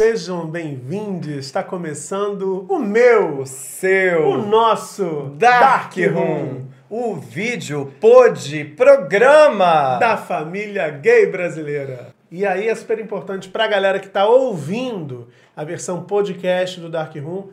Sejam bem-vindos. Está começando o meu, o seu, o nosso Dark Room, o vídeo pod programa da família gay brasileira. E aí é super importante para a galera que está ouvindo a versão podcast do Dark Room.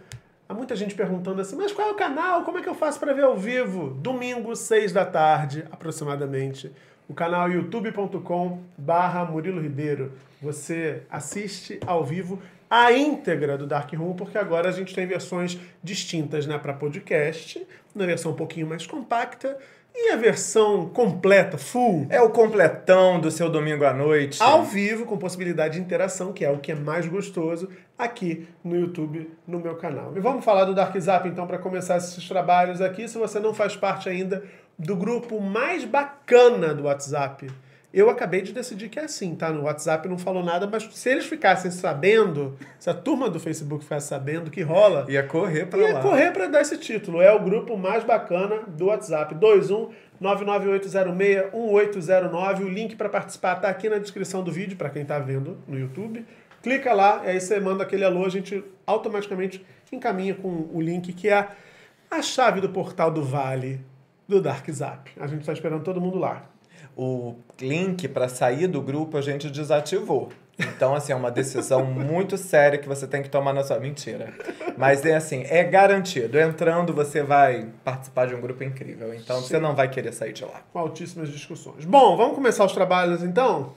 Há muita gente perguntando assim, mas qual é o canal? Como é que eu faço para ver ao vivo? Domingo, seis da tarde, aproximadamente. O canal youtube.com barra Murilo Ribeiro. Você assiste ao vivo a íntegra do Dark Room, porque agora a gente tem versões distintas né, para podcast, na versão um pouquinho mais compacta, e a versão completa, full. É o completão do seu domingo à noite. Ao vivo, com possibilidade de interação, que é o que é mais gostoso, aqui no YouTube, no meu canal. E vamos falar do Dark Zap, então, para começar esses trabalhos aqui. Se você não faz parte ainda do grupo mais bacana do WhatsApp, eu acabei de decidir que é assim, tá? No WhatsApp não falou nada, mas se eles ficassem sabendo, se a turma do Facebook ficasse sabendo que rola. Ia correr pra ia lá. Ia correr pra dar esse título. É o grupo mais bacana do WhatsApp. 21 998061809. O link para participar tá aqui na descrição do vídeo, para quem tá vendo no YouTube. Clica lá, e aí você manda aquele alô, a gente automaticamente encaminha com o link que é a chave do portal do Vale do Dark Zap. A gente está esperando todo mundo lá o link para sair do grupo a gente desativou. Então, assim, é uma decisão muito séria que você tem que tomar na sua. Mentira. Mas é assim, é garantido. Entrando, você vai participar de um grupo incrível. Então, Sim. você não vai querer sair de lá. Com altíssimas discussões. Bom, vamos começar os trabalhos então?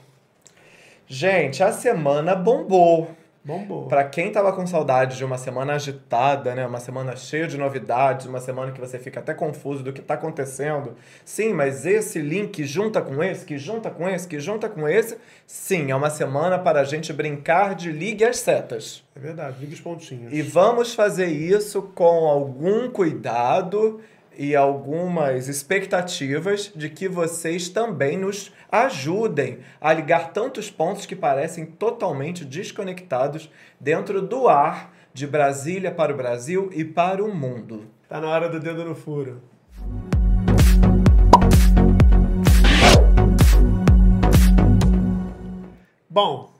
Gente, a semana bombou. Bombou. Para quem tava com saudade de uma semana agitada, né? Uma semana cheia de novidades, uma semana que você fica até confuso do que tá acontecendo. Sim, mas esse link junta com esse, que junta com esse, que junta com esse. Sim, é uma semana para a gente brincar de ligue as setas. É verdade, ligue os pontinhos. E vamos fazer isso com algum cuidado e algumas expectativas de que vocês também nos ajudem a ligar tantos pontos que parecem totalmente desconectados dentro do ar de Brasília para o Brasil e para o mundo. Tá na hora do dedo no furo. Bom,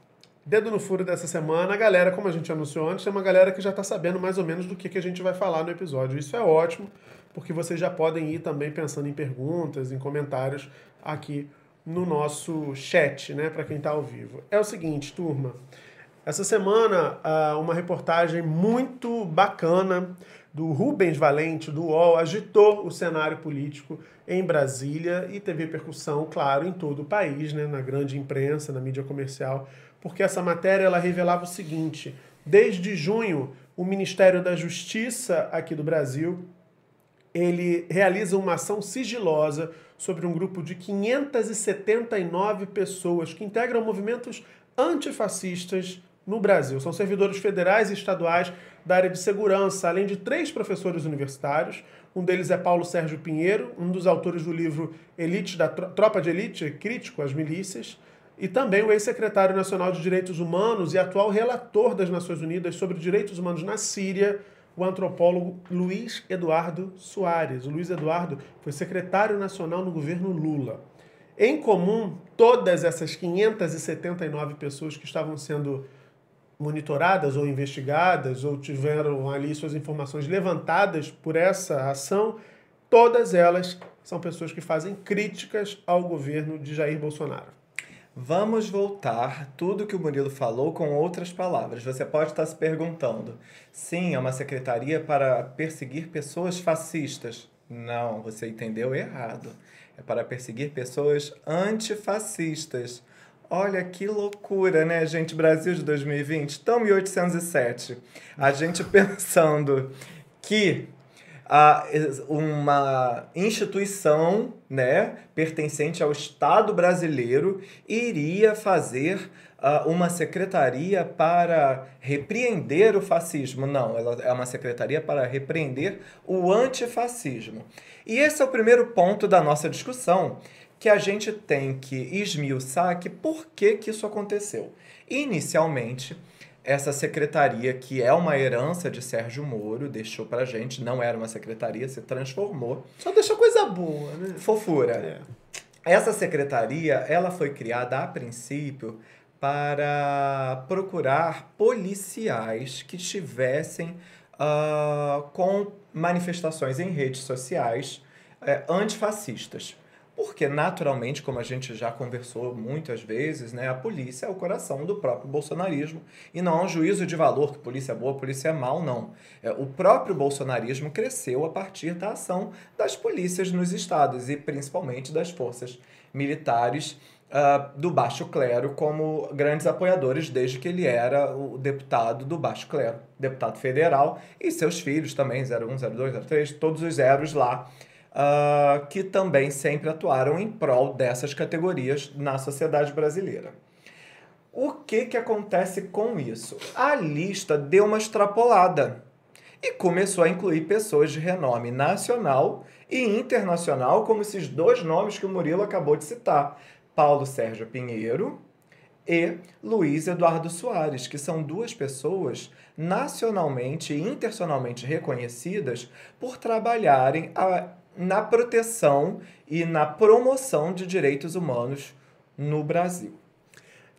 dedo no furo dessa semana, a galera, como a gente anunciou antes, tem uma galera que já está sabendo mais ou menos do que, que a gente vai falar no episódio. Isso é ótimo, porque vocês já podem ir também pensando em perguntas, em comentários aqui no nosso chat, né, para quem está ao vivo. É o seguinte, turma. Essa semana, uma reportagem muito bacana do Rubens Valente, do UOL, agitou o cenário político em Brasília e teve repercussão, claro, em todo o país, né, na grande imprensa, na mídia comercial, porque essa matéria ela revelava o seguinte: desde junho, o Ministério da Justiça aqui do Brasil ele realiza uma ação sigilosa sobre um grupo de 579 pessoas que integram movimentos antifascistas no Brasil. São servidores federais e estaduais da área de segurança, além de três professores universitários. Um deles é Paulo Sérgio Pinheiro, um dos autores do livro Elite da Tropa de Elite, crítico às milícias, e também o ex-secretário nacional de Direitos Humanos e atual relator das Nações Unidas sobre direitos humanos na Síria, o antropólogo Luiz Eduardo Soares. O Luiz Eduardo foi secretário nacional no governo Lula. Em comum, todas essas 579 pessoas que estavam sendo monitoradas ou investigadas ou tiveram ali suas informações levantadas por essa ação, todas elas são pessoas que fazem críticas ao governo de Jair Bolsonaro. Vamos voltar tudo que o Murilo falou com outras palavras. Você pode estar se perguntando: sim, é uma secretaria para perseguir pessoas fascistas. Não, você entendeu errado. É para perseguir pessoas antifascistas. Olha que loucura, né, gente? Brasil de 2020, tão 1807. A gente pensando que a uma instituição né, pertencente ao Estado brasileiro iria fazer uh, uma secretaria para repreender o fascismo. Não, ela é uma secretaria para repreender o antifascismo. E esse é o primeiro ponto da nossa discussão, que a gente tem que esmiuçar que por que, que isso aconteceu. Inicialmente, essa secretaria, que é uma herança de Sérgio Moro, deixou pra gente, não era uma secretaria, se transformou. Só deixou coisa boa, né? Fofura. É. Essa secretaria, ela foi criada a princípio para procurar policiais que estivessem uh, com manifestações em redes sociais uh, antifascistas. Porque, naturalmente, como a gente já conversou muitas vezes, né, a polícia é o coração do próprio bolsonarismo. E não é um juízo de valor que polícia é boa, polícia é mal, não. É, o próprio bolsonarismo cresceu a partir da ação das polícias nos estados e principalmente das forças militares uh, do baixo clero como grandes apoiadores desde que ele era o deputado do baixo clero, deputado federal, e seus filhos também, 01, 02, 03, todos os zeros lá uh, que também sempre atuaram em prol dessas categorias na sociedade brasileira. O que, que acontece com isso? A lista deu uma extrapolada e começou a incluir pessoas de renome nacional e internacional, como esses dois nomes que o Murilo acabou de citar: Paulo Sérgio Pinheiro e Luiz Eduardo Soares, que são duas pessoas nacionalmente e internacionalmente reconhecidas por trabalharem a na proteção e na promoção de direitos humanos no Brasil.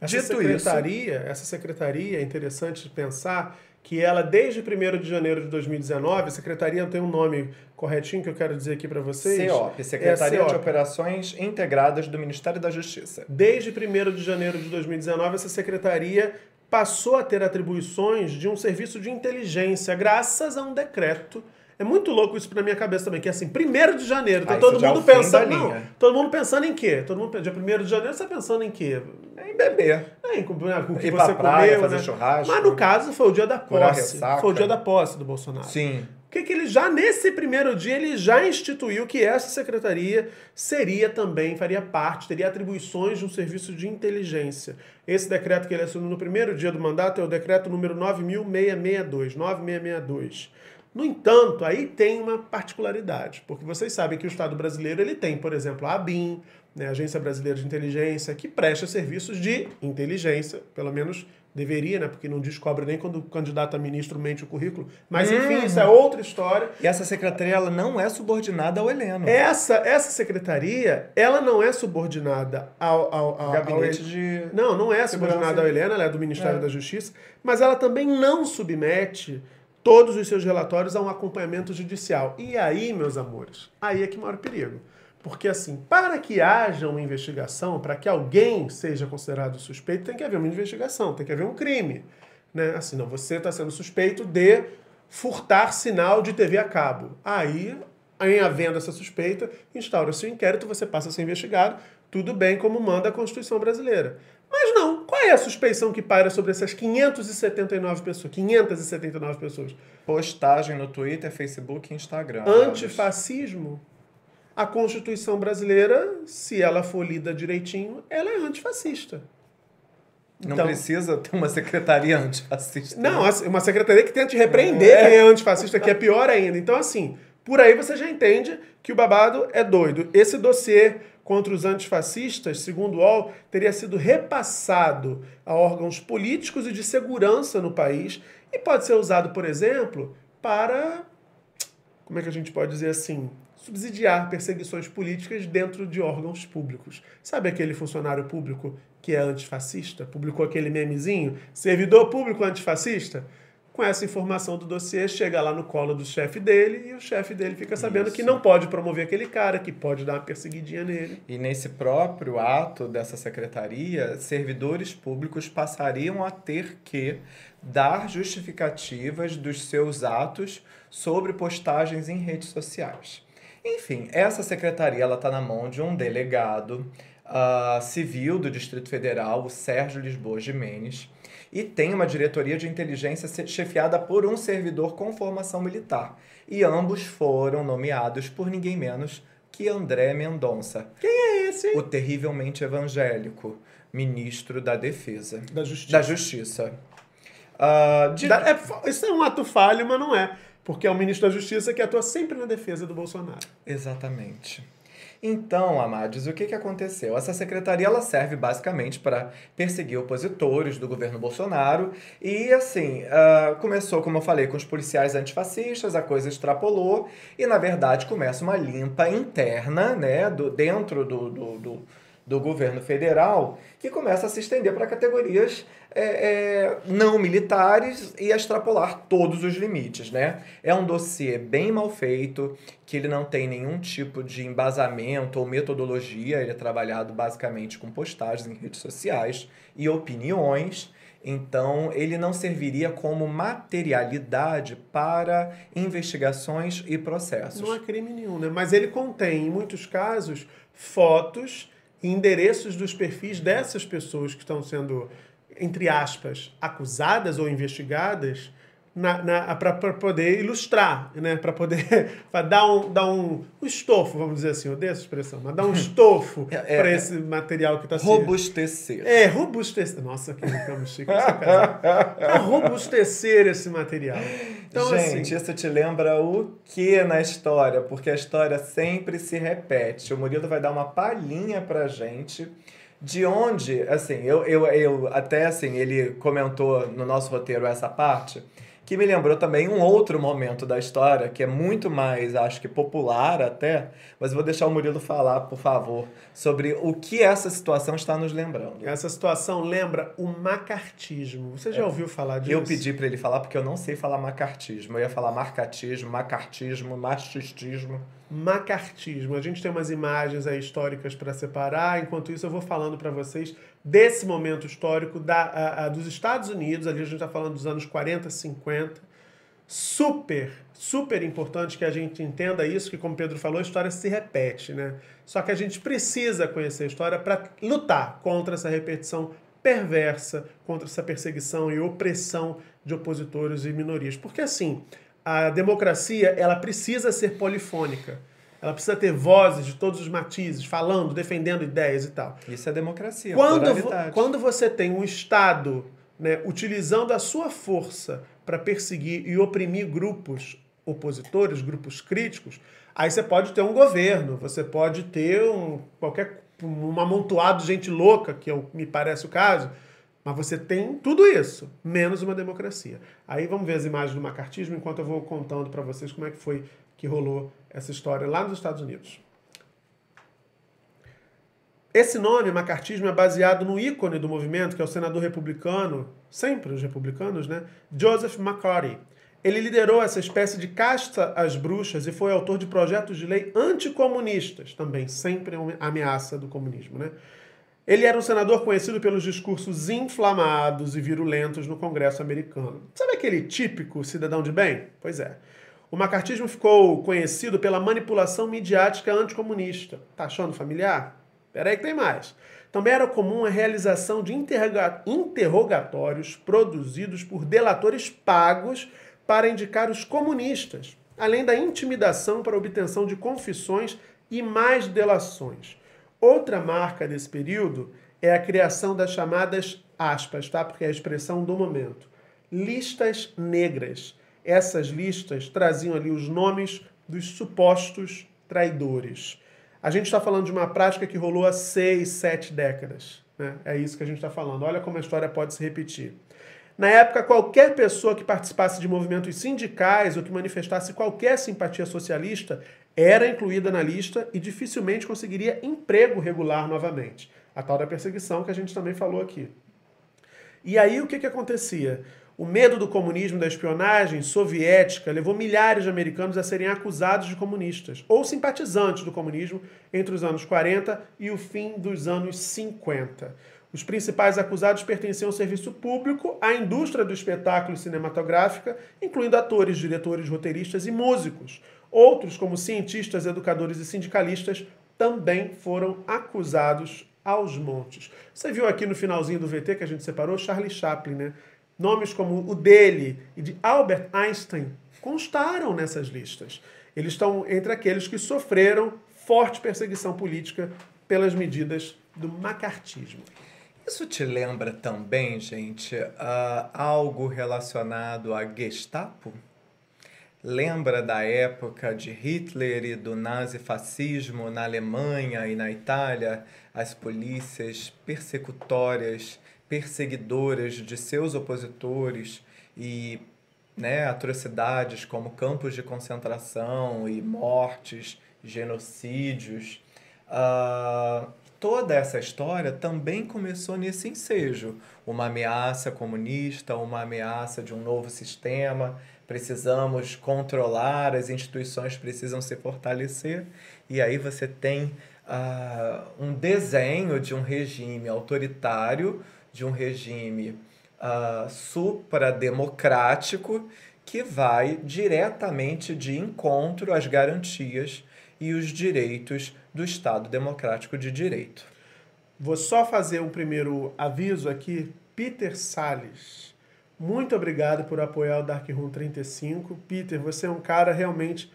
Essa Dito secretaria, isso, essa secretaria é interessante pensar que ela, desde 1 de janeiro de 2019, a secretaria tem um nome corretinho que eu quero dizer aqui para vocês. CEOP, Secretaria é de Operações Integradas do Ministério da Justiça. Desde 1 de janeiro de 2019, essa secretaria passou a ter atribuições de um serviço de inteligência, graças a um decreto é muito louco isso na minha cabeça também, que é assim, 1 de janeiro, tá todo mundo é pensando. Não, todo mundo pensando em quê? Todo mundo dia 1 de janeiro você tá pensando em quê? É em beber. É, em, com, com que Ir você praia, comeu, fazer né? churrasco. Mas no caso foi o dia da posse. Foi o dia da posse do Bolsonaro. Sim. O que, que ele já, nesse primeiro dia, ele já instituiu que essa secretaria seria também, faria parte, teria atribuições de um serviço de inteligência. Esse decreto que ele assinou no primeiro dia do mandato é o decreto número 9.662, 9662. No entanto, aí tem uma particularidade, porque vocês sabem que o Estado brasileiro ele tem, por exemplo, a ABIN, né, a Agência Brasileira de Inteligência, que presta serviços de inteligência, pelo menos deveria, né, porque não descobre nem quando o candidato a ministro mente o currículo. Mas enfim, uhum. isso é outra história. E essa secretaria ela não é subordinada ao Heleno. Essa, essa secretaria, ela não é subordinada ao, ao, ao gabinete ao, de Não, não é subordinada ao Heleno, ela é do Ministério é. da Justiça, mas ela também não submete todos os seus relatórios a um acompanhamento judicial. E aí, meus amores, aí é que mora o perigo. Porque, assim, para que haja uma investigação, para que alguém seja considerado suspeito, tem que haver uma investigação, tem que haver um crime. Né? Assim, não, você está sendo suspeito de furtar sinal de TV a cabo. Aí, em havendo essa suspeita, instaura-se o um inquérito, você passa a ser investigado, tudo bem como manda a Constituição brasileira. Mas não. Qual é a suspeição que paira sobre essas 579 pessoas? 579 pessoas. Postagem no Twitter, Facebook e Instagram. Antifascismo? A Constituição brasileira, se ela for lida direitinho, ela é antifascista. Não então, precisa ter uma secretaria antifascista. Não, né? uma secretaria que tente repreender é. quem é antifascista, que é pior ainda. Então, assim, por aí você já entende que o babado é doido. Esse dossiê contra os antifascistas, segundo o UOL, teria sido repassado a órgãos políticos e de segurança no país e pode ser usado, por exemplo, para. Como é que a gente pode dizer assim? Subsidiar perseguições políticas dentro de órgãos públicos. Sabe aquele funcionário público que é antifascista? Publicou aquele memezinho? Servidor público antifascista? Com essa informação do dossiê, chega lá no colo do chefe dele e o chefe dele fica sabendo Isso. que não pode promover aquele cara, que pode dar uma perseguidinha nele. E nesse próprio ato dessa secretaria, servidores públicos passariam a ter que dar justificativas dos seus atos sobre postagens em redes sociais. Enfim, essa secretaria está na mão de um delegado uh, civil do Distrito Federal, o Sérgio Lisboa Jimenez e tem uma diretoria de inteligência chefiada por um servidor com formação militar. E ambos foram nomeados por ninguém menos que André Mendonça. Quem é esse? O terrivelmente evangélico ministro da Defesa. Da Justiça. Da Justiça. Uh, de... da, é, isso é um ato falho, mas não é. Porque é o ministro da Justiça que atua sempre na defesa do Bolsonaro. Exatamente. Então, Amades, o que, que aconteceu? Essa secretaria ela serve basicamente para perseguir opositores do governo Bolsonaro e, assim, uh, começou, como eu falei, com os policiais antifascistas, a coisa extrapolou e, na verdade, começa uma limpa interna, né, do, dentro do, do, do do governo federal que começa a se estender para categorias é, é, não militares e extrapolar todos os limites, né? É um dossiê bem mal feito, que ele não tem nenhum tipo de embasamento ou metodologia, ele é trabalhado basicamente com postagens em redes sociais e opiniões. Então, ele não serviria como materialidade para investigações e processos. Não há crime nenhum, né? Mas ele contém, em muitos casos, fotos endereços dos perfis dessas pessoas que estão sendo, entre aspas, acusadas ou investigadas para poder ilustrar, né? para poder pra dar, um, dar um, um estofo, vamos dizer assim, eu odeio essa expressão, mas dar um estofo é, é, para é. esse material que está sendo. Robustecer. É, robustecer. Nossa, que ficamos chique. Para robustecer esse material. Então, Gente, assim, isso te lembra o que na história? Porque a história sempre se repete. O Murilo vai dar uma palhinha pra gente de onde, assim, eu, eu, eu até assim, ele comentou no nosso roteiro essa parte que me lembrou também um outro momento da história, que é muito mais, acho que popular até, mas vou deixar o Murilo falar, por favor, sobre o que essa situação está nos lembrando. Essa situação lembra o macartismo. Você já é. ouviu falar disso? Eu pedi para ele falar porque eu não sei falar macartismo. Eu ia falar marcatismo, macartismo, machistismo macartismo. A gente tem umas imagens aí históricas para separar, enquanto isso eu vou falando para vocês desse momento histórico da, a, a, dos Estados Unidos, ali a gente está falando dos anos 40, 50. Super, super importante que a gente entenda isso, que como Pedro falou, a história se repete, né? Só que a gente precisa conhecer a história para lutar contra essa repetição perversa, contra essa perseguição e opressão de opositores e minorias. Porque assim, a democracia ela precisa ser polifônica. Ela precisa ter vozes de todos os matizes, falando, defendendo ideias e tal. Isso é democracia. Quando, vo quando você tem um Estado né, utilizando a sua força para perseguir e oprimir grupos opositores, grupos críticos, aí você pode ter um governo, você pode ter um, qualquer um amontoado de gente louca, que é me parece o caso, mas você tem tudo isso, menos uma democracia. Aí vamos ver as imagens do macartismo enquanto eu vou contando para vocês como é que foi que rolou essa história lá nos Estados Unidos. Esse nome, macartismo, é baseado no ícone do movimento, que é o senador republicano, sempre os republicanos, né? Joseph McCarthy. Ele liderou essa espécie de casta às bruxas e foi autor de projetos de lei anticomunistas, também sempre uma ameaça do comunismo, né? Ele era um senador conhecido pelos discursos inflamados e virulentos no Congresso americano. Sabe aquele típico cidadão de bem? Pois é. O macartismo ficou conhecido pela manipulação midiática anticomunista. Tá achando familiar? Peraí que tem mais. Também era comum a realização de interrogatórios produzidos por delatores pagos para indicar os comunistas, além da intimidação para obtenção de confissões e mais delações. Outra marca desse período é a criação das chamadas aspas, tá? Porque é a expressão do momento. Listas negras. Essas listas traziam ali os nomes dos supostos traidores. A gente está falando de uma prática que rolou há seis, sete décadas. Né? É isso que a gente está falando. Olha como a história pode se repetir. Na época, qualquer pessoa que participasse de movimentos sindicais ou que manifestasse qualquer simpatia socialista era incluída na lista e dificilmente conseguiria emprego regular novamente. A tal da perseguição que a gente também falou aqui. E aí o que, que acontecia? O medo do comunismo, da espionagem soviética, levou milhares de americanos a serem acusados de comunistas ou simpatizantes do comunismo entre os anos 40 e o fim dos anos 50. Os principais acusados pertenciam ao serviço público, à indústria do espetáculo cinematográfica, incluindo atores, diretores, roteiristas e músicos. Outros, como cientistas, educadores e sindicalistas, também foram acusados aos montes. Você viu aqui no finalzinho do VT que a gente separou Charlie Chaplin, né? Nomes como o dele e de Albert Einstein constaram nessas listas. Eles estão entre aqueles que sofreram forte perseguição política pelas medidas do macartismo. Isso te lembra também, gente, uh, algo relacionado à Gestapo? Lembra da época de Hitler e do nazifascismo na Alemanha e na Itália? As polícias persecutórias, perseguidoras de seus opositores e né, atrocidades como campos de concentração e mortes, genocídios. Uh, toda essa história também começou nesse ensejo. Uma ameaça comunista, uma ameaça de um novo sistema. Precisamos controlar, as instituições precisam se fortalecer. E aí você tem uh, um desenho de um regime autoritário, de um regime uh, suprademocrático que vai diretamente de encontro às garantias e os direitos do Estado Democrático de Direito. Vou só fazer um primeiro aviso aqui. Peter Salles, muito obrigado por apoiar o Dark Room 35. Peter, você é um cara realmente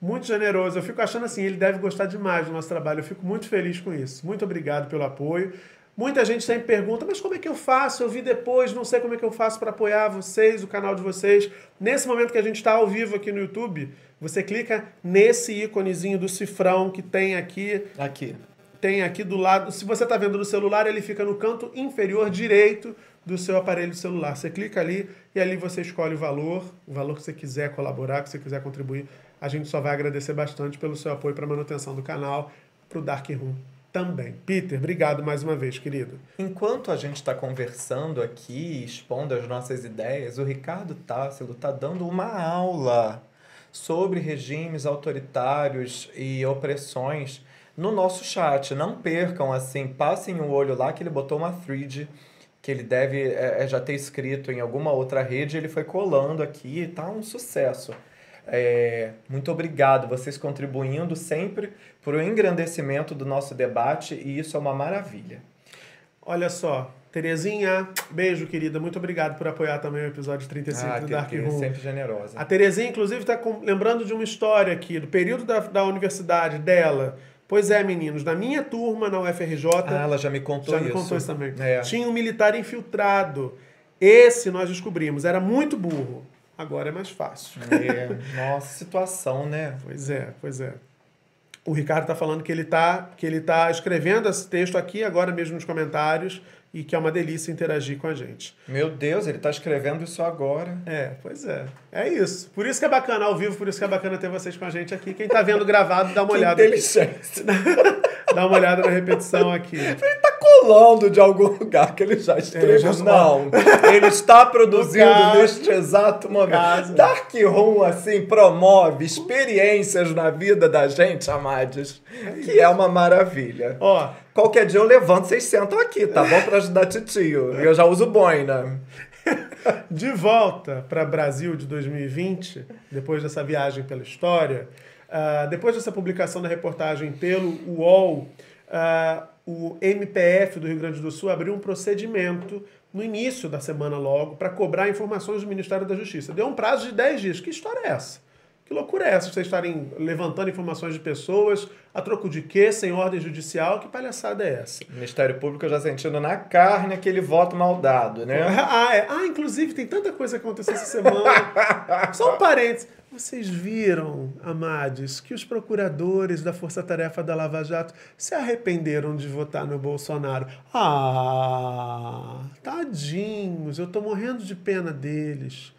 muito generoso. Eu fico achando assim, ele deve gostar demais do nosso trabalho. Eu fico muito feliz com isso. Muito obrigado pelo apoio. Muita gente sempre pergunta, mas como é que eu faço? Eu vi depois, não sei como é que eu faço para apoiar vocês, o canal de vocês. Nesse momento que a gente está ao vivo aqui no YouTube, você clica nesse íconezinho do cifrão que tem aqui. Aqui. Tem aqui do lado. Se você está vendo no celular, ele fica no canto inferior direito do seu aparelho celular. Você clica ali e ali você escolhe o valor, o valor que você quiser colaborar, que você quiser contribuir. A gente só vai agradecer bastante pelo seu apoio para a manutenção do canal, para o Dark Room também. Peter, obrigado mais uma vez, querido. Enquanto a gente está conversando aqui, expondo as nossas ideias, o Ricardo Tássilo está dando uma aula sobre regimes autoritários e opressões no nosso chat. Não percam, assim, passem o olho lá que ele botou uma thread que ele deve é, é já ter escrito em alguma outra rede, ele foi colando aqui, tá um sucesso. É, muito obrigado, vocês contribuindo sempre para o engrandecimento do nosso debate e isso é uma maravilha. Olha só, Terezinha, beijo, querida. Muito obrigado por apoiar também o episódio 35 ah, do Dark é Room. sempre generosa. A Terezinha, inclusive, está lembrando de uma história aqui, do período da, da universidade dela. Pois é, meninos, na minha turma na UFRJ. Ah, ela já me contou já isso. Já me contou isso também. É. Tinha um militar infiltrado. Esse nós descobrimos, era muito burro. Agora é mais fácil. É, nossa, situação, né? Pois é, pois é. O Ricardo está falando que ele está que ele tá escrevendo esse texto aqui agora mesmo nos comentários e que é uma delícia interagir com a gente. Meu Deus, ele está escrevendo isso agora. É, pois é. É isso. Por isso que é bacana ao vivo, por isso que é bacana ter vocês com a gente aqui. Quem está vendo gravado, dá uma que olhada. Inteligência. dá uma olhada na repetição aqui. Ele está colando de algum lugar que ele já escreveu. já Não, ele está produzindo caso, neste exato momento. Dark Room, assim, promove experiências na vida da gente, Amades, que é uma maravilha. Ó, Qualquer dia eu levanto, vocês sentam aqui, tá bom? Pra ajudar titio. Eu já uso boina. De volta para Brasil de 2020, depois dessa viagem pela história, uh, depois dessa publicação da reportagem pelo UOL, uh, o MPF do Rio Grande do Sul abriu um procedimento no início da semana logo para cobrar informações do Ministério da Justiça. Deu um prazo de 10 dias. Que história é essa? Que loucura é essa? Vocês estarem levantando informações de pessoas a troco de quê? Sem ordem judicial? Que palhaçada é essa? O Ministério Público já sentindo na carne aquele voto mal dado, né? Ah, é. ah inclusive tem tanta coisa que aconteceu essa semana. Só um parênteses. Vocês viram, Amades, que os procuradores da Força Tarefa da Lava Jato se arrependeram de votar no Bolsonaro? Ah, tadinhos, eu tô morrendo de pena deles.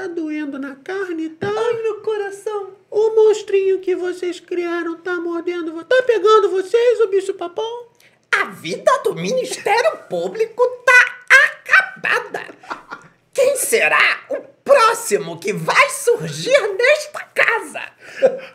Tá doendo na carne, tá? Ai, no coração. O monstrinho que vocês criaram tá mordendo. Tá pegando vocês, o bicho papão? A vida do Ministério Público tá acabada. Quem será o próximo que vai surgir nesta casa?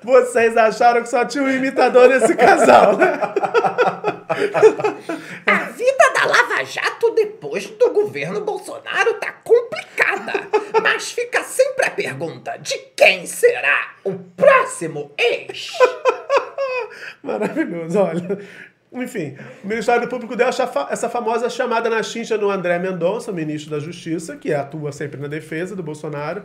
Vocês acharam que só tinha um imitador nesse casal, né? A vida da Lava Jato depois do governo Bolsonaro tá complicada. Mas fica sempre a pergunta: de quem será o próximo ex? Maravilhoso, olha. Enfim, o Ministério Público deu essa, fa- essa famosa chamada na chincha no André Mendonça, ministro da Justiça, que atua sempre na defesa do Bolsonaro.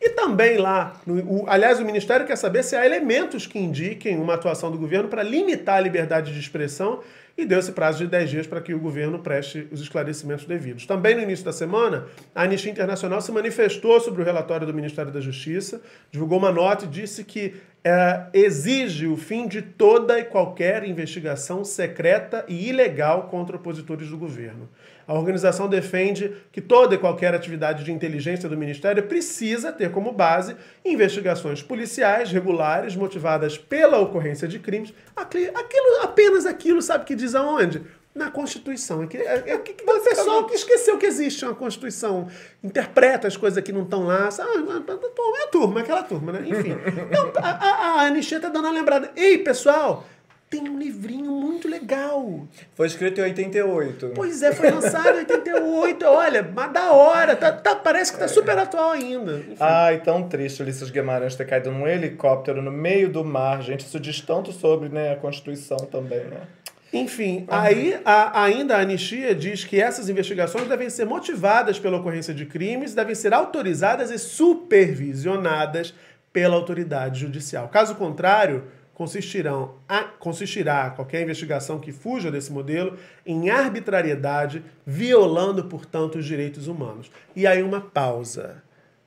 E também lá, no- o- aliás, o Ministério quer saber se há elementos que indiquem uma atuação do governo para limitar a liberdade de expressão e deu esse prazo de 10 dias para que o governo preste os esclarecimentos devidos. Também no início da semana, a Anistia Internacional se manifestou sobre o relatório do Ministério da Justiça, divulgou uma nota e disse que é, exige o fim de toda e qualquer investigação secreta e ilegal contra opositores do governo. A organização defende que toda e qualquer atividade de inteligência do Ministério precisa ter como base investigações policiais regulares motivadas pela ocorrência de crimes. Aqui- Aquilo, apenas aquilo, sabe que diz aonde? Na Constituição. É que, é, é que o pessoal que esqueceu que existe uma Constituição, interpreta as coisas que não estão lá. Sabe? É a turma, aquela turma, né? Enfim. Então, a, a, a Anistia tá dando uma lembrada. Ei, pessoal, tem um livrinho muito legal. Foi escrito em 88. Pois é, foi lançado em 88. Olha, mas da hora. Tá, tá- parece que tá super atual ainda. Enfim. Ai, tão triste Ulisses Guimarães ter caído num helicóptero no meio do mar, gente. Isso diz tanto sobre né, a Constituição também, né? Enfim, aí a- ainda a anistia diz que essas investigações devem ser motivadas pela ocorrência de crimes, devem ser autorizadas e supervisionadas pela autoridade judicial. Caso contrário, consistirão a- consistirá qualquer investigação que fuja desse modelo em arbitrariedade, violando, portanto, os direitos humanos. E aí uma pausa.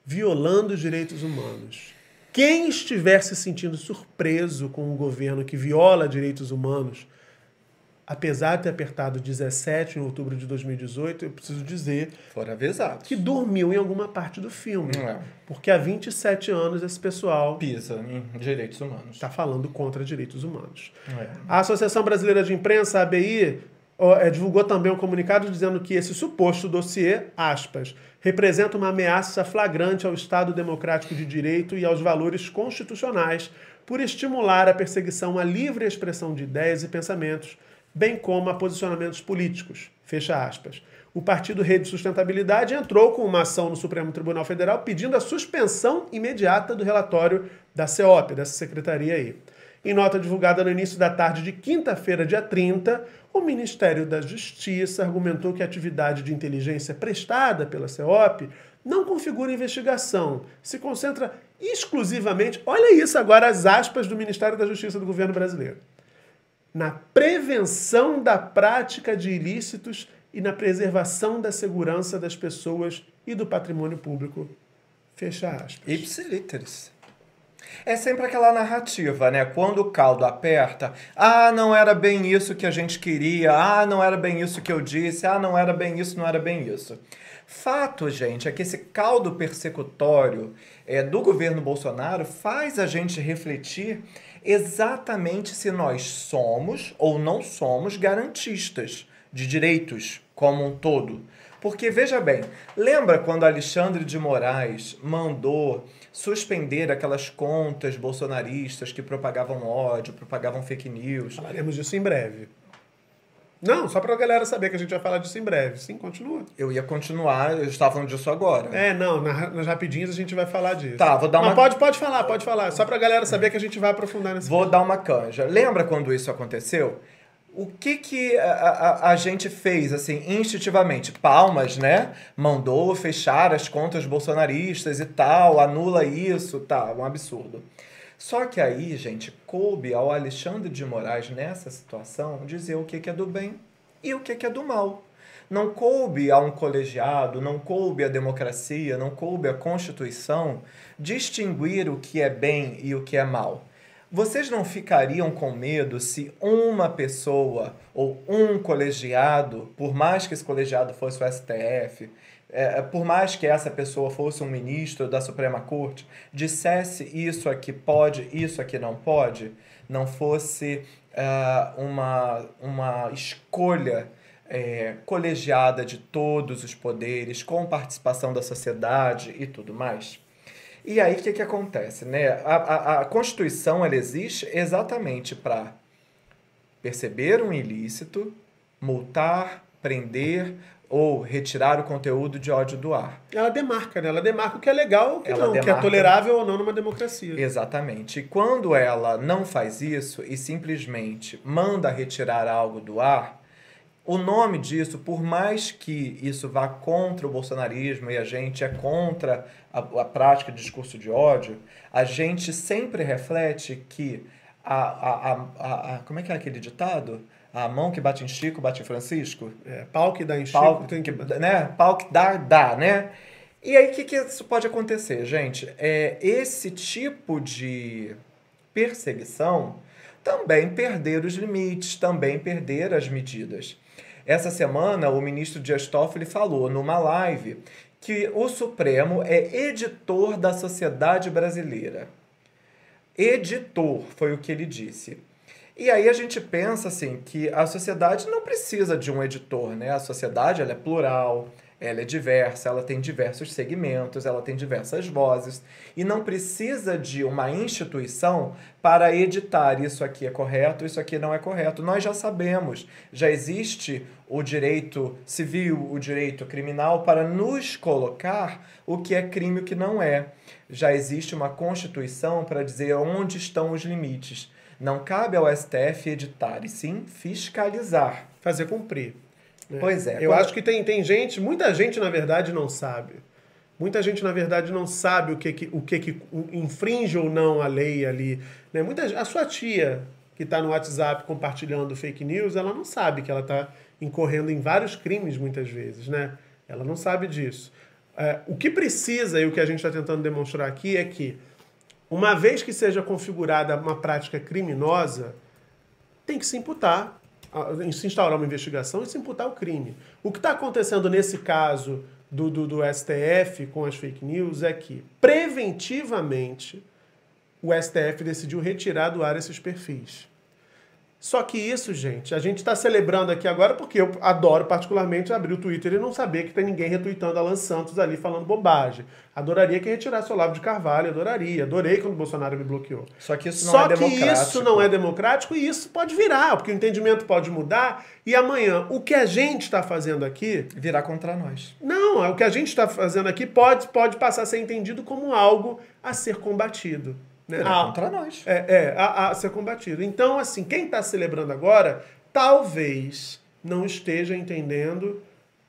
Violando os direitos humanos. Quem estiver se sentindo surpreso com um governo que viola direitos humanos, apesar de ter apertado 17 em outubro de 2018, eu preciso dizer Foram avisados. que dormiu em alguma parte do filme. É. Porque há 27 anos esse pessoal Pisa em direitos humanos. está falando contra direitos humanos. É. A Associação Brasileira de Imprensa, a ABI, eh, divulgou também um comunicado dizendo que esse suposto dossiê, aspas, representa uma ameaça flagrante ao Estado democrático de direito e aos valores constitucionais por estimular a perseguição à livre expressão de ideias e pensamentos, bem como a posicionamentos políticos, fecha aspas. O partido Rede Sustentabilidade entrou com uma ação no Supremo Tribunal Federal pedindo a suspensão imediata do relatório da CEOP, dessa secretaria aí. Em nota divulgada no início da tarde de quinta-feira, dia 30, o Ministério da Justiça argumentou que a atividade de inteligência prestada pela CEOP não configura investigação, se concentra exclusivamente, olha isso agora, as aspas do Ministério da Justiça do governo brasileiro, na prevenção da prática de ilícitos e na preservação da segurança das pessoas e do patrimônio público. Fecha aspas. Ipsiliteris. É sempre aquela narrativa, né? Quando o caldo aperta, ah, não era bem isso que a gente queria, ah, não era bem isso que eu disse, ah, não era bem isso, não era bem isso. Fato, gente, é que esse caldo persecutório é, do governo Bolsonaro faz a gente refletir exatamente se nós somos ou não somos garantistas de direitos como um todo. Porque, veja bem, lembra quando Alexandre de Moraes mandou suspender aquelas contas bolsonaristas que propagavam ódio, propagavam fake news? Falaremos disso em breve. Não, só pra galera saber que a gente vai falar disso em breve. Sim, continua. Eu ia continuar, eu estava falando disso agora. É, não, na- nas rapidinhas a gente vai falar disso. Tá, vou dar Mas uma- pode, pode falar, pode falar. Só pra galera saber que a gente vai aprofundar nesse Vou dar uma canja. Lembra quando isso aconteceu? O que que a, a, a gente fez, assim, instintivamente? Palmas, né? Mandou fechar as contas bolsonaristas e tal, anula isso, tá, um absurdo. Só que aí, gente, coube ao Alexandre de Moraes, nessa situação, dizer o que é do bem e o que é do mal. Não coube a um colegiado, não coube a democracia, não coube a Constituição distinguir o que é bem e o que é mal. Vocês não ficariam com medo se uma pessoa ou um colegiado, por mais que esse colegiado fosse o STF, é, por mais que essa pessoa fosse um ministro da Suprema Corte, dissesse isso aqui pode, isso aqui não pode, não fosse ah, uma, uma escolha é, colegiada de todos os poderes, com participação da sociedade e tudo mais? E aí, o que, que acontece? Né? A, a, a Constituição ela existe exatamente para perceber um ilícito, multar, prender ou retirar o conteúdo de ódio do ar. Ela demarca, né? Ela demarca o que é legal o que Ela não, o que é demarca- tolerável ou não numa democracia. Exatamente. E quando ela não faz isso e simplesmente manda retirar algo do ar, o nome disso, por mais que isso vá contra o bolsonarismo e a gente é contra a, a prática de discurso de ódio, a gente sempre reflete que a, a, a- a- como é que é aquele ditado? A mão que bate em Chico, bate em Francisco? É, pau que dá em Chico, pau tem que... né? Pau que dá, dá, né? E aí, o que, que isso pode acontecer, gente? É, esse tipo de perseguição também perder os limites, também perder as medidas. Essa semana, o ministro Dias Toffoli falou numa live que o Supremo é editor da sociedade brasileira. Editor, foi o que ele disse. E aí a gente pensa assim que a sociedade não precisa de um editor, né? A sociedade ela é plural, ela é diversa, ela tem diversos segmentos, ela tem diversas vozes e não precisa de uma instituição para editar isso aqui é correto, isso aqui não é correto. Nós já sabemos, já existe o direito civil, o direito criminal para nos colocar o que é crime e o que não é. Já existe uma constituição para dizer onde estão os limites. Não cabe ao STF editar, e sim fiscalizar. fazer cumprir. né? Pois é, Eu quando- acho que tem, tem gente, muita gente na verdade não sabe. Muita gente na verdade não sabe o que que, o que, que infringe ou não a lei ali. Né? Muita, a sua tia que está no WhatsApp compartilhando fake news, ela não sabe que ela está incorrendo em vários crimes muitas vezes, né? Ela não sabe disso. É, o que precisa e o que a gente está tentando demonstrar aqui é que uma vez que seja configurada uma prática criminosa, tem que se imputar, se instaurar uma investigação e se imputar o crime. O que está acontecendo nesse caso do, do, do STF com as fake news é que, preventivamente, o STF decidiu retirar do ar esses perfis. Só que isso, gente, a gente está celebrando aqui agora porque eu adoro particularmente abrir o Twitter e não saber que tem ninguém retweetando Alan Santos ali falando bobagem. Adoraria que retirasse o Olavo de Carvalho, adoraria. Adorei quando o Bolsonaro me bloqueou. Só que isso não Só é que democrático. isso não é democrático e isso pode virar, porque o entendimento pode mudar e amanhã o que a gente está fazendo aqui Virar contra nós. não, é o que a gente está fazendo aqui pode, pode passar a ser entendido como algo a ser combatido. Né? Virar Ah, contra nós. é, é a, a ser combatido. Então, assim, quem está celebrando agora, talvez não esteja entendendo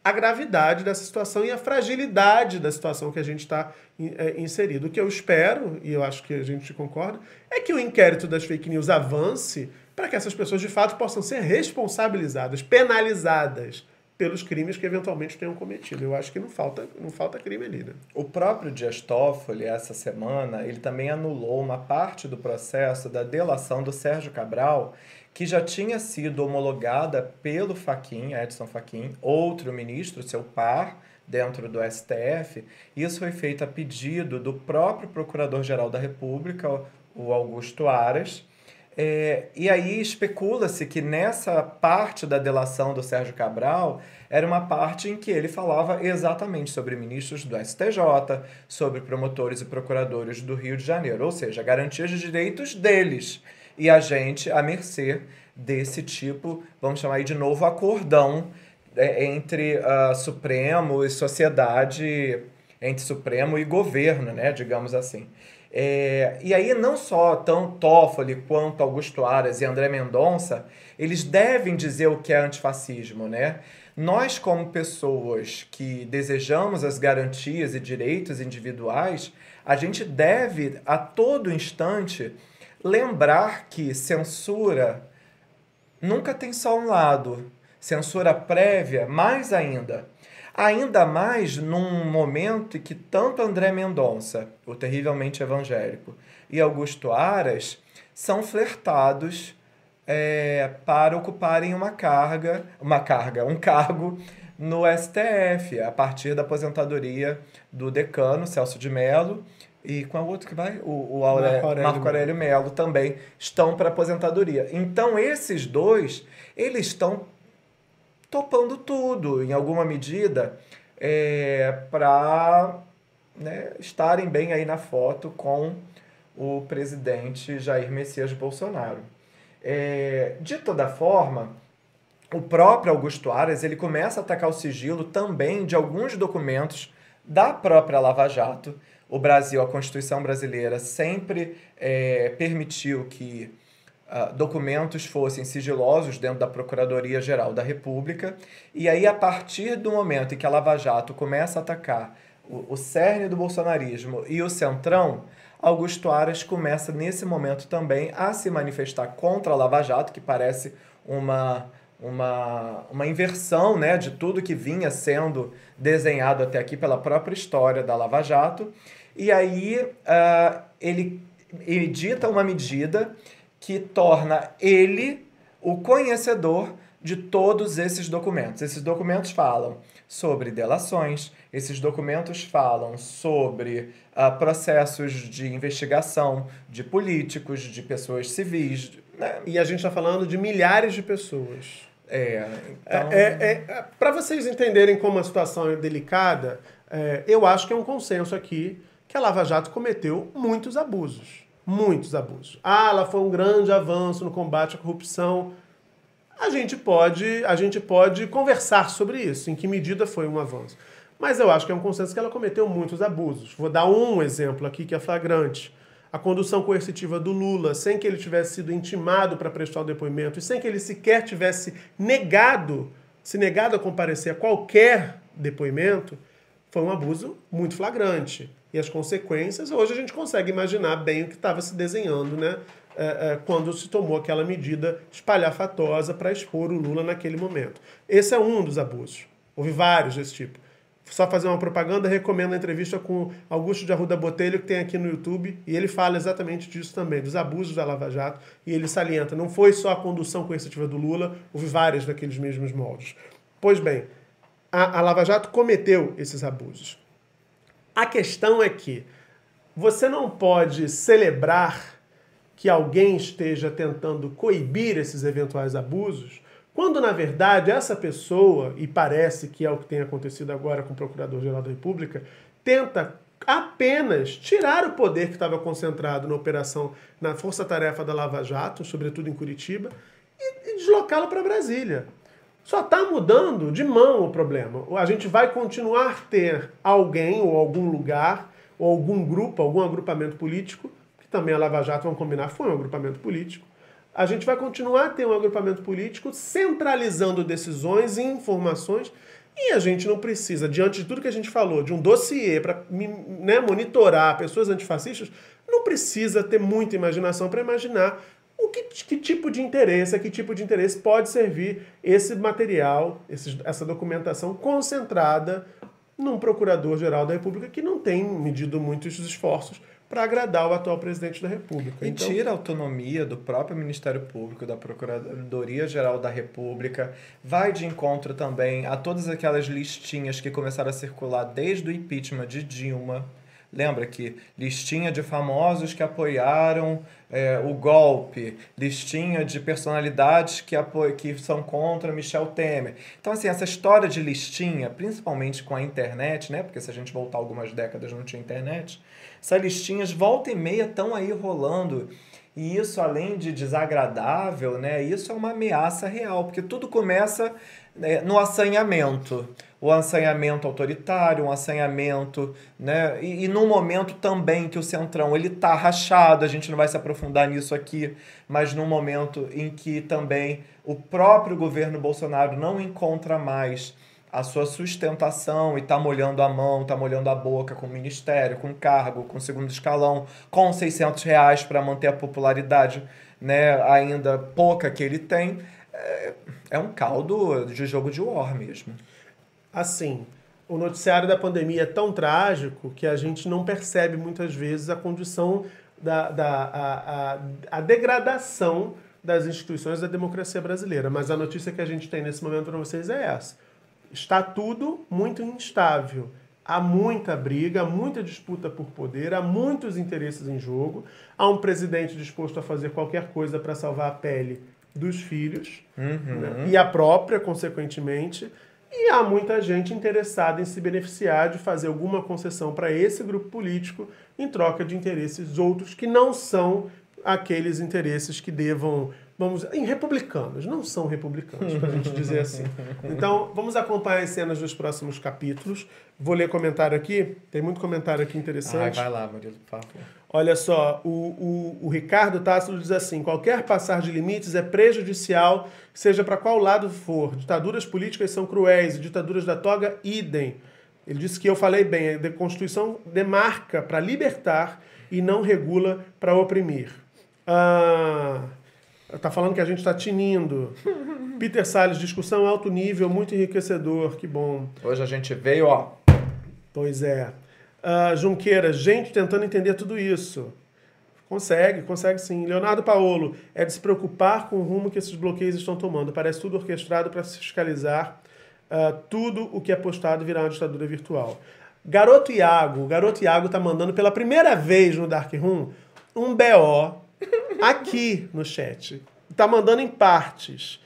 a gravidade dessa situação e a fragilidade da situação que a gente está é, inserido. O que eu espero, e eu acho que a gente concorda, é que o inquérito das fake news avance para que essas pessoas de fato possam ser responsabilizadas, penalizadas pelos crimes que eventualmente tenham cometido. Eu acho que não falta, não falta crime ali, né? O próprio Dias Toffoli, essa semana, ele também anulou uma parte do processo da delação do Sérgio Cabral, que já tinha sido homologada pelo Faquin, Edson Faquin, outro ministro, seu par, dentro do STF. Isso foi feito a pedido do próprio Procurador-Geral da República, o Augusto Aras. É, e aí especula-se que nessa parte da delação do Sérgio Cabral era uma parte em que ele falava exatamente sobre ministros do STJ, sobre promotores e procuradores do Rio de Janeiro, ou seja, garantias de direitos deles. E a gente à mercê desse tipo, vamos chamar aí de novo acordão é, entre ah, Supremo e sociedade, entre Supremo e governo, né, digamos assim. É, e aí não só tanto Toffoli quanto Augusto Aras e André Mendonça, eles devem dizer o que é antifascismo, né? Nós, como pessoas que desejamos as garantias e direitos individuais, a gente deve, a todo instante, lembrar que censura nunca tem só um lado. Censura prévia, mais ainda. Ainda mais num momento em que tanto André Mendonça, o terrivelmente evangélico, e Augusto Aras são flertados é, para ocuparem uma carga, uma carga, um cargo no STF, a partir da aposentadoria do decano Celso de Mello e com a outra que vai, o, o Aure- Marco Aurélio Marco Aurélio Melo também estão para aposentadoria. Então esses dois, eles estão topando tudo, em alguma medida, é, para né, estarem bem aí na foto com o presidente Jair Messias Bolsonaro. É, de toda forma, o próprio Augusto Aras ele começa a atacar o sigilo também de alguns documentos da própria Lava Jato. O Brasil, a Constituição brasileira, sempre é, permitiu que uh, documentos fossem sigilosos dentro da Procuradoria-Geral da República. E aí, a partir do momento em que a Lava Jato começa a atacar o, o cerne do bolsonarismo e o centrão, Augusto Aras começa nesse momento também a se manifestar contra a Lava Jato, que parece uma uma, uma inversão né, de tudo que vinha sendo desenhado até aqui pela própria história da Lava Jato. E aí uh, ele edita uma medida que torna ele o conhecedor de todos esses documentos. Esses documentos falam sobre delações, esses documentos falam sobre uh, processos de investigação de políticos, de pessoas civis. Né? E a gente está falando de milhares de pessoas. É, então... é, é, é para vocês entenderem como a situação é delicada, é, eu acho que é um consenso aqui que a Lava Jato cometeu muitos abusos. Muitos abusos. Ah, ela foi um grande avanço no combate à corrupção. A gente pode, a gente pode conversar sobre isso, em que medida foi um avanço. Mas eu acho que é um consenso que ela cometeu muitos abusos. Vou dar um exemplo aqui que é flagrante a condução coercitiva do Lula, sem que ele tivesse sido intimado para prestar o depoimento e sem que ele sequer tivesse negado, se negado a comparecer a qualquer depoimento, foi um abuso muito flagrante. E as consequências, hoje a gente consegue imaginar bem o que estava se desenhando, né? É, é, quando se tomou aquela medida espalhafatosa para expor o Lula naquele momento. Esse é um dos abusos. Houve vários desse tipo só fazer uma propaganda, recomendo a entrevista com Augusto de Arruda Botelho, que tem aqui no YouTube, e ele fala exatamente disso também, dos abusos da Lava Jato, e ele salienta, não foi só a condução coercitiva do Lula, houve várias daqueles mesmos moldes. Pois bem, a, a Lava Jato cometeu esses abusos. A questão é que você não pode celebrar que alguém esteja tentando coibir esses eventuais abusos quando, na verdade, essa pessoa, e parece que é o que tem acontecido agora com o Procurador-Geral da República, tenta apenas tirar o poder que estava concentrado na operação, na força-tarefa da Lava Jato, sobretudo em Curitiba, e, e deslocá-lo para Brasília. Só está mudando de mão o problema. A gente vai continuar a ter alguém ou algum lugar ou algum grupo, algum agrupamento político, que também a Lava Jato, vamos combinar, foi um agrupamento político, a gente vai continuar a ter um agrupamento político centralizando decisões e informações e a gente não precisa, diante de tudo que a gente falou, de um dossiê para né, monitorar pessoas antifascistas, não precisa ter muita imaginação para imaginar o que, que, tipo de interesse, a que tipo de interesse pode servir esse material, esse, essa documentação concentrada num procurador-geral da República que não tem medido muitos esforços para agradar o atual presidente da República. E então... tira a autonomia do próprio Ministério Público, da Procuradoria-Geral da República, vai de encontro também a todas aquelas listinhas que começaram a circular desde o impeachment de Dilma. Lembra que listinha de famosos que apoiaram é, o golpe, listinha de personalidades que, apo... que são contra Michel Temer. Então, assim, essa história de listinha, principalmente com a internet, né? Porque se a gente voltar algumas décadas não tinha internet, essas listinhas volta e meia estão aí rolando. E isso, além de desagradável, né, isso é uma ameaça real, porque tudo começa né, no assanhamento. O assanhamento autoritário, um assanhamento, né? E, e num momento também que o Centrão ele tá rachado, a gente não vai se aprofundar nisso aqui, mas num momento em que também o próprio governo Bolsonaro não encontra mais a sua sustentação e tá molhando a mão, tá molhando a boca com o ministério, com cargo, com segundo escalão, com 600 reais para manter a popularidade né, ainda pouca que ele tem, é, é um caldo de jogo de war mesmo. Assim, o noticiário da pandemia é tão trágico que a gente não percebe muitas vezes a condição da, da a, a, a degradação das instituições da democracia brasileira. Mas a notícia que a gente tem nesse momento para vocês é essa está tudo muito instável. Há muita briga, muita disputa por poder, há muitos interesses em jogo. Há um presidente disposto a fazer qualquer coisa para salvar a pele dos filhos uhum. né? e a própria, consequentemente. E há muita gente interessada em se beneficiar de fazer alguma concessão para esse grupo político em troca de interesses outros que não são aqueles interesses que devam, vamos, em republicanos, não são republicanos, para a gente dizer assim. Então, vamos acompanhar as cenas dos próximos capítulos. Vou ler comentário aqui, tem muito comentário aqui Ai, interessante. vai lá, Murilo, por favor. Olha só, o, o, o Ricardo Tássilo diz assim: qualquer passar de limites é prejudicial, seja para qual lado for. Ditaduras políticas são cruéis, e ditaduras da toga, idem. Ele disse que eu falei bem, a Constituição demarca para libertar e não regula para oprimir. Ah, tá falando que a gente está tinindo. Peter Salles, discussão alto nível, muito enriquecedor, que bom. Hoje a gente veio, ó. Pois é. Ah, Junqueira, gente tentando entender tudo isso. Consegue, consegue sim. Leonardo Paolo, é de se preocupar com o rumo que esses bloqueios estão tomando. Parece tudo orquestrado para se fiscalizar. Ah, tudo o que é postado virá uma ditadura virtual. Garoto Iago, o Garoto Iago tá mandando pela primeira vez no Dark Room um BO aqui no chat. Tá mandando em partes.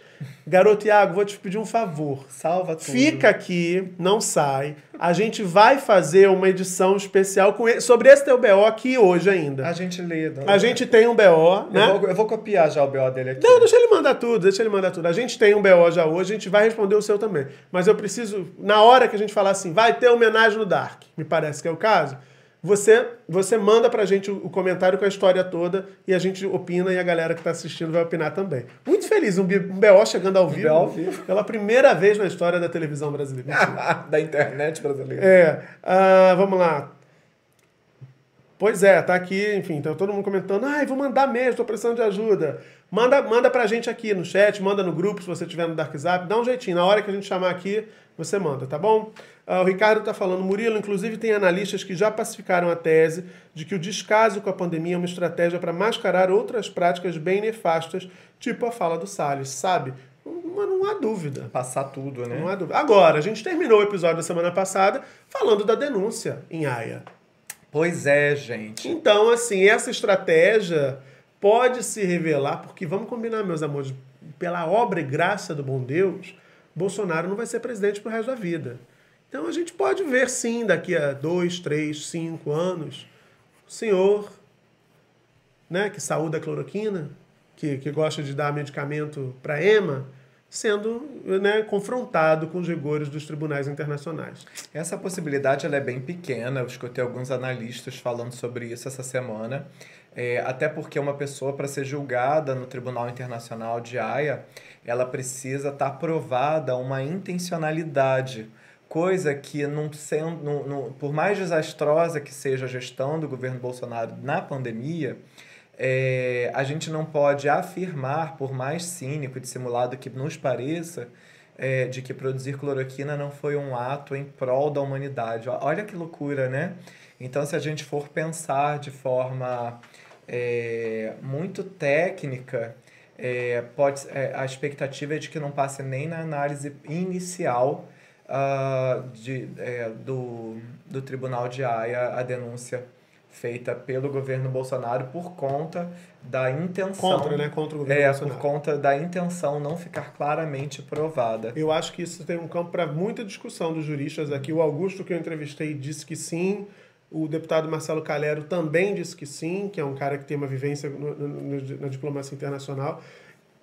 Garoto Iago, vou te pedir um favor. Salva tudo. Fica aqui, não sai. A gente vai fazer uma edição especial com ele, sobre esse teu BO aqui hoje ainda. A gente lê. não- A gente tem um BO, Eu, né? vou, eu vou copiar já o BO dele aqui. Não, deixa ele mandar tudo, deixa ele mandar tudo. A gente tem um BO já hoje, a gente vai responder o seu também. Mas eu preciso, na hora que a gente falar assim, vai ter homenagem no Dark, me parece que é o caso, você, você manda pra gente o, o comentário com a história toda e a gente opina e a galera que tá assistindo vai opinar também. Muito feliz, um, um BO chegando ao vivo, ao vivo. pela primeira vez na história da televisão brasileira. Da internet brasileira. É, ah, vamos lá. Pois é, tá aqui, enfim, tá todo mundo comentando, ai, vou mandar mesmo, tô precisando de ajuda. Manda, manda pra gente aqui no chat, manda no grupo se você tiver no Dark Zap, dá um jeitinho, na hora que a gente chamar aqui, você manda, tá bom? Ah, o Ricardo tá falando, Murilo, inclusive tem analistas que já pacificaram a tese de que o descaso com a pandemia é uma estratégia para mascarar outras práticas bem nefastas, tipo a fala do Salles, sabe? Mas não há dúvida. Passar tudo, né? Não há dúvida. Agora, a gente terminou o episódio da semana passada falando da denúncia em Haia. Pois é, gente. Então, assim, essa estratégia pode se revelar, porque vamos combinar, meus amores, pela obra e graça do bom Deus, Bolsonaro não vai ser presidente pro resto da vida. Então a gente pode ver sim, daqui a dois, três, cinco anos, o senhor, né, que saúda a cloroquina, que, que gosta de dar medicamento para EMA, sendo né, confrontado com os rigores dos tribunais internacionais. Essa possibilidade ela é bem pequena. Eu escutei alguns analistas falando sobre isso essa semana. É, até porque uma pessoa, para ser julgada no Tribunal Internacional de Haia, ela precisa estar provada uma intencionalidade. Coisa que, não sendo, não- por mais desastrosa que seja a gestão do governo Bolsonaro na pandemia, é, a gente não pode afirmar, por mais cínico e dissimulado que nos pareça, é, de que produzir cloroquina não foi um ato em prol da humanidade. Olha que loucura, né? Então, se a gente for pensar de forma é, muito técnica, é, pode, é, a expectativa é de que não passe nem na análise inicial ah, de, é, do, do Tribunal de Haia a denúncia feita pelo governo Bolsonaro por conta da intenção. Contra, né? Contra o governo É, Bolsonaro. por conta da intenção não ficar claramente provada. Eu acho que isso tem um campo para muita discussão dos juristas aqui. O Augusto, que eu entrevistei, disse que sim. O deputado Marcelo Calero também disse que sim, que é um cara que tem uma vivência no- no- na diplomacia internacional.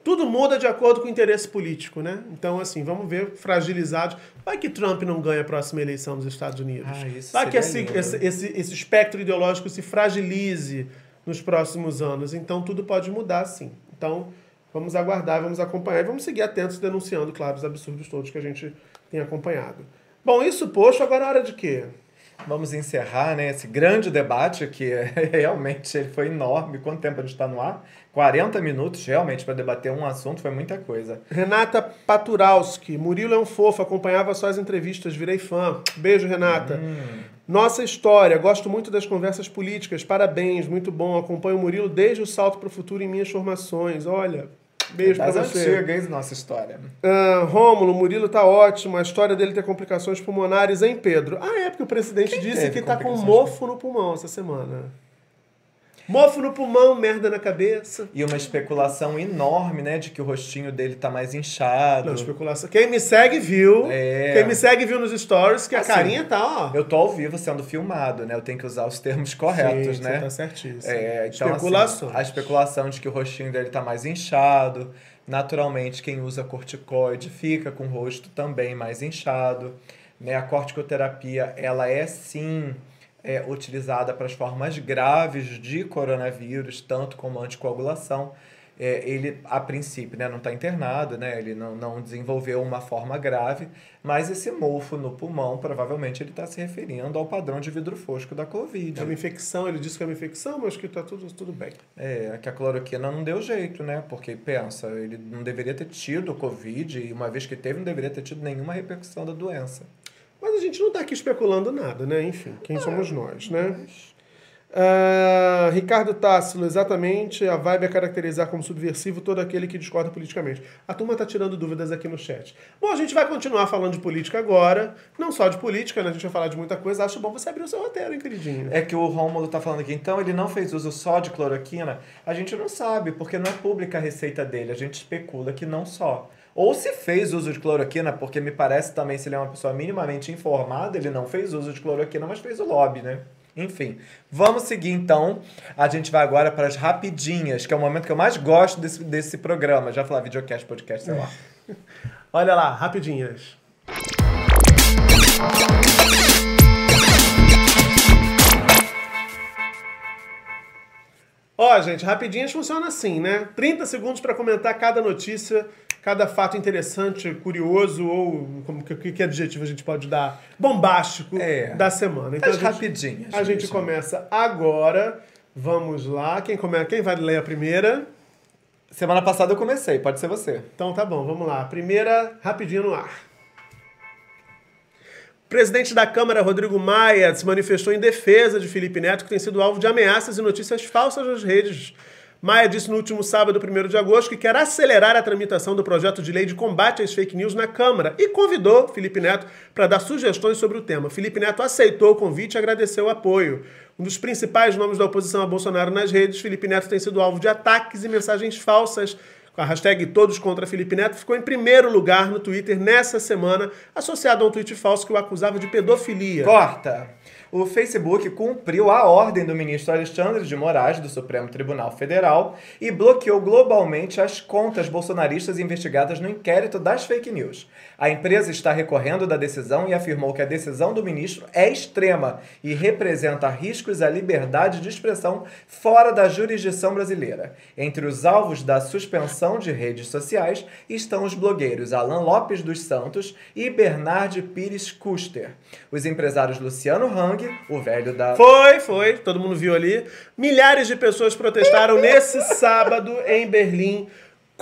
Tudo muda de acordo com o interesse político, né? Então, assim, vamos ver fragilizados. Vai que Trump não ganha a próxima eleição nos Estados Unidos. Ah, isso Vai que seria esse, esse, esse, esse espectro ideológico se fragilize nos próximos anos. Então, tudo pode mudar, sim. Então, vamos aguardar, vamos acompanhar e vamos seguir atentos denunciando, claro, os absurdos todos que a gente tem acompanhado. Bom, isso posto, agora é hora de quê? Vamos encerrar né, esse grande debate que realmente ele foi enorme. Quanto tempo a gente está no ar? 40 minutos, realmente, para debater um assunto foi muita coisa. Renata Paturalski, Murilo é um fofo, acompanhava suas entrevistas, virei fã. Beijo, Renata. Nossa história, gosto muito das conversas políticas, parabéns, muito bom. Acompanho o Murilo desde o Salto para o Futuro em minhas formações. Olha, beijo Das você. antigas, nossa história. Ah, Rômulo, Murilo tá ótimo. A história dele ter complicações pulmonares, hein, Pedro? Ah, é porque o presidente disse teve que tá com um mofo no pulmão essa semana. Mofo no pulmão, merda na cabeça. E uma especulação enorme, né, de que o rostinho dele tá mais inchado. Não, especulação. Quem me segue viu. É. Quem me segue viu nos stories que a Assim, carinha tá, ó. Eu tô ao vivo sendo filmado, né? Eu tenho que usar os termos corretos, Sim, né? Você tá certíssimo. É, então, Especulações. assim, a especulação de que o rostinho dele tá mais inchado. Naturalmente, quem usa corticoide fica com o rosto também mais inchado. Né? A corticoterapia, ela é sim é, utilizada para as formas graves de coronavírus, tanto como anticoagulação. É, ele, a princípio, né, não está internado, né, ele não, não desenvolveu uma forma grave, mas esse mofo no pulmão, provavelmente ele está se referindo ao padrão de vidro fosco da Covid. É uma infecção, ele disse que é uma infecção, mas que tá tudo, tudo bem. É, que a cloroquina não deu jeito, né? Porque, pensa, ele não deveria ter tido Covid, e uma vez que teve, não deveria ter tido nenhuma repercussão da doença. Mas a gente não tá aqui especulando nada, né? Enfim, quem somos nós, né? Ah, Ricardo Tássilo, exatamente, a vibe é caracterizar como subversivo todo aquele que discorda politicamente. A turma tá tirando dúvidas aqui no chat. Bom, a gente vai continuar falando de política agora, não só de política, né? A gente vai falar de muita coisa. Acho bom você abrir o seu roteiro, hein, queridinho? É que o Rômulo tá falando aqui, então ele não fez uso só de cloroquina? A gente não sabe, porque não é pública a receita dele, a gente especula que não só. Ou se fez uso de cloroquina, porque me parece também, se ele é uma pessoa minimamente informada, ele não fez uso de cloroquina, mas fez o lobby, né? Enfim, vamos seguir então. A gente vai agora para as rapidinhas, que é o momento que eu mais gosto desse, desse programa. Já falar videocast, podcast, sei lá. Olha lá, rapidinhas. Ó, gente, rapidinhas funciona assim, né? 30 segundos para comentar cada notícia, cada fato interessante, curioso ou como que, que adjetivo a gente pode dar? Bombástico É. da semana. Então As a gente, rapidinhas. a gente gente. começa agora. Vamos lá. Quem, come... Quem vai ler a primeira? Semana passada eu comecei, pode ser você. Então tá bom, vamos lá. Primeira, rapidinho no ar. O presidente da Câmara, Rodrigo Maia, se manifestou em defesa de Felipe Neto, que tem sido alvo de ameaças e notícias falsas nas redes. Maia disse no último sábado, 1 de agosto, que quer acelerar a tramitação do projeto de lei de combate às fake news na Câmara e convidou Felipe Neto para dar sugestões sobre o tema. Felipe Neto aceitou o convite e agradeceu o apoio. Um dos principais nomes da oposição a Bolsonaro nas redes, Felipe Neto tem sido alvo de ataques e mensagens falsas. A hashtag Todos contra Felipe Neto, ficou em primeiro lugar no Twitter nessa semana, associado a um tweet falso que o acusava de pedofilia. Corta! O Facebook cumpriu a ordem do ministro Alexandre de Moraes, do Supremo Tribunal Federal, e bloqueou globalmente as contas bolsonaristas investigadas no inquérito das fake news. A empresa está recorrendo da decisão e afirmou que a decisão do ministro é extrema e representa riscos à liberdade de expressão fora da jurisdição brasileira. Entre os alvos da suspensão de redes sociais estão os blogueiros Alan Lopes dos Santos e Bernard Pires Custer. Os empresários Luciano Hang, o velho da. Foi, foi, todo mundo viu ali. Milhares de pessoas protestaram nesse sábado em Berlim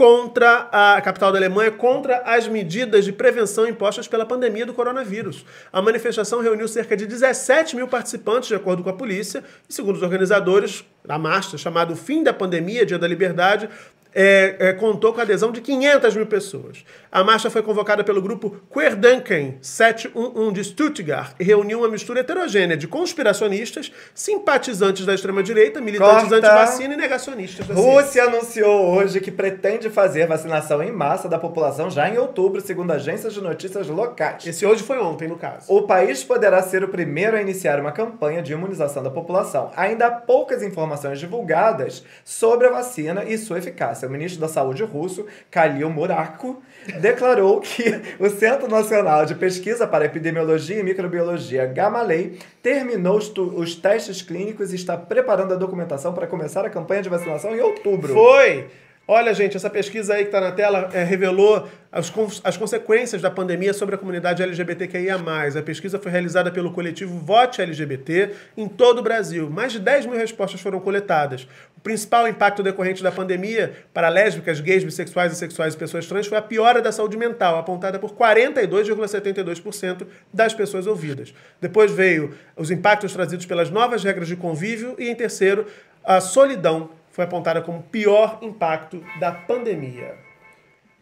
contra a capital da Alemanha, contra as medidas de prevenção impostas pela pandemia do coronavírus. A manifestação reuniu cerca de 17 mil participantes, de acordo com a polícia, e segundo os organizadores, a marcha, chamada Fim da Pandemia, Dia da Liberdade, é, é, contou com a adesão de 500 mil pessoas. A marcha foi convocada pelo grupo Querdenken 711 de Stuttgart e reuniu uma mistura heterogênea de conspiracionistas, simpatizantes da extrema-direita, militantes Corta. anti-vacina e negacionistas da ciência. Rússia anunciou hoje que pretende fazer vacinação em massa da população já em outubro, segundo agências de notícias locais. Esse hoje foi ontem, no caso. O país poderá ser o primeiro a iniciar uma campanha de imunização da população. Ainda há poucas informações divulgadas sobre a vacina e sua eficácia. O ministro da Saúde russo, Khalil Murako, declarou que o Centro Nacional de Pesquisa para Epidemiologia e Microbiologia, Gamalei, terminou os testes clínicos e está preparando a documentação para começar a campanha de vacinação em outubro. Foi! Olha, gente, essa pesquisa aí que está na tela é, revelou as, as consequências da pandemia sobre a comunidade LGBTQIA+. A pesquisa foi realizada pelo coletivo Vote LGBT em todo o Brasil. Mais de 10 mil respostas foram coletadas. O principal impacto decorrente da pandemia para lésbicas, gays, bissexuais, assexuais e pessoas trans foi a piora da saúde mental, apontada por 42,72% das pessoas ouvidas. Depois veio os impactos trazidos pelas novas regras de convívio e, em terceiro, a solidão foi apontada como o pior impacto da pandemia.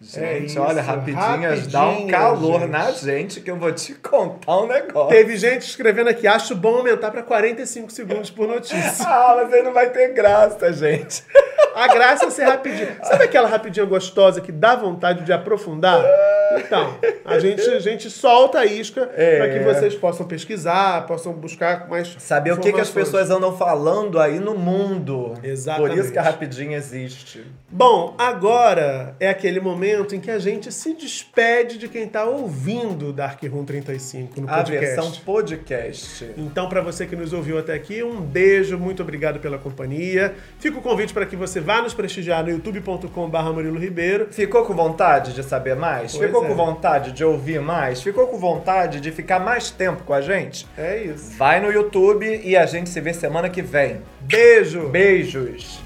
Gente, É olha, rapidinhas, dá um rapidinhas, calor gente. na gente que eu vou te contar um negócio. Teve gente escrevendo aqui, acho bom aumentar para 45 segundos por notícia. Ah, mas aí não vai ter graça, gente. A graça é ser rapidinho. Sabe aquela rapidinha gostosa que dá vontade de aprofundar? Então, a gente, a gente solta a isca É. para que vocês possam pesquisar, possam buscar mais Saber o que, que as pessoas andam falando aí no mundo. Exatamente. Por isso que a rapidinha existe. Bom, agora é aquele momento em que a gente se despede de quem está ouvindo Dark Room 35 no A podcast. versão podcast. Então, para você que nos ouviu até aqui, um beijo, muito obrigado pela companhia. Fica o convite para que você vá nos prestigiar no youtube.com.br Murilo Ribeiro. Ficou com vontade de saber mais? Pois Ficou é. com vontade de ouvir mais? Ficou com vontade de ficar mais tempo com a gente? É isso. Vai no YouTube e a gente se vê semana que vem. Beijo! Beijos!